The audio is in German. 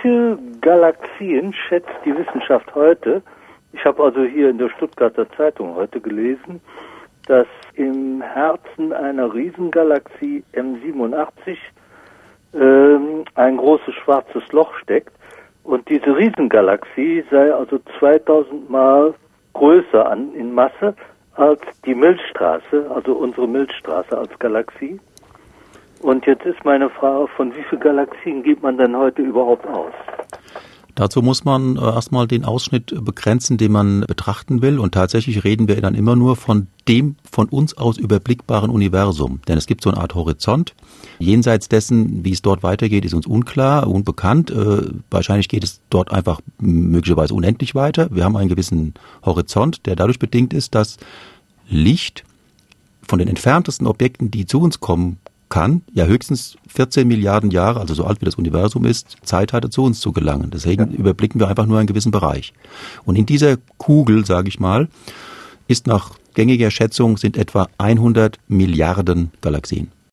viele Galaxien schätzt die Wissenschaft heute? Ich habe also hier in der Stuttgarter Zeitung heute gelesen, dass im Herzen einer Riesengalaxie M87 ähm, ein großes schwarzes Loch steckt. Und diese Riesengalaxie sei also 2000 Mal größer an, in Masse als die Milchstraße, also unsere Milchstraße als Galaxie. Und jetzt ist meine Frage, von wie vielen Galaxien geht man denn heute überhaupt aus? Dazu muss man äh, erstmal den Ausschnitt begrenzen, den man betrachten will. Und tatsächlich reden wir dann immer nur von dem von uns aus überblickbaren Universum. Denn es gibt so eine Art Horizont. Jenseits dessen, wie es dort weitergeht, ist uns unklar, unbekannt. Äh, wahrscheinlich geht es dort einfach möglicherweise unendlich weiter. Wir haben einen gewissen Horizont, der dadurch bedingt ist, dass Licht von den entferntesten Objekten, die zu uns kommen kann, ja höchstens 14 Milliarden Jahre, also so alt wie das Universum ist, Zeit hatte, zu uns zu gelangen. Deswegen ja. überblicken wir einfach nur einen gewissen Bereich. Und in dieser Kugel, sage ich mal, ist nach gängiger Schätzung sind etwa 100 Milliarden Galaxien.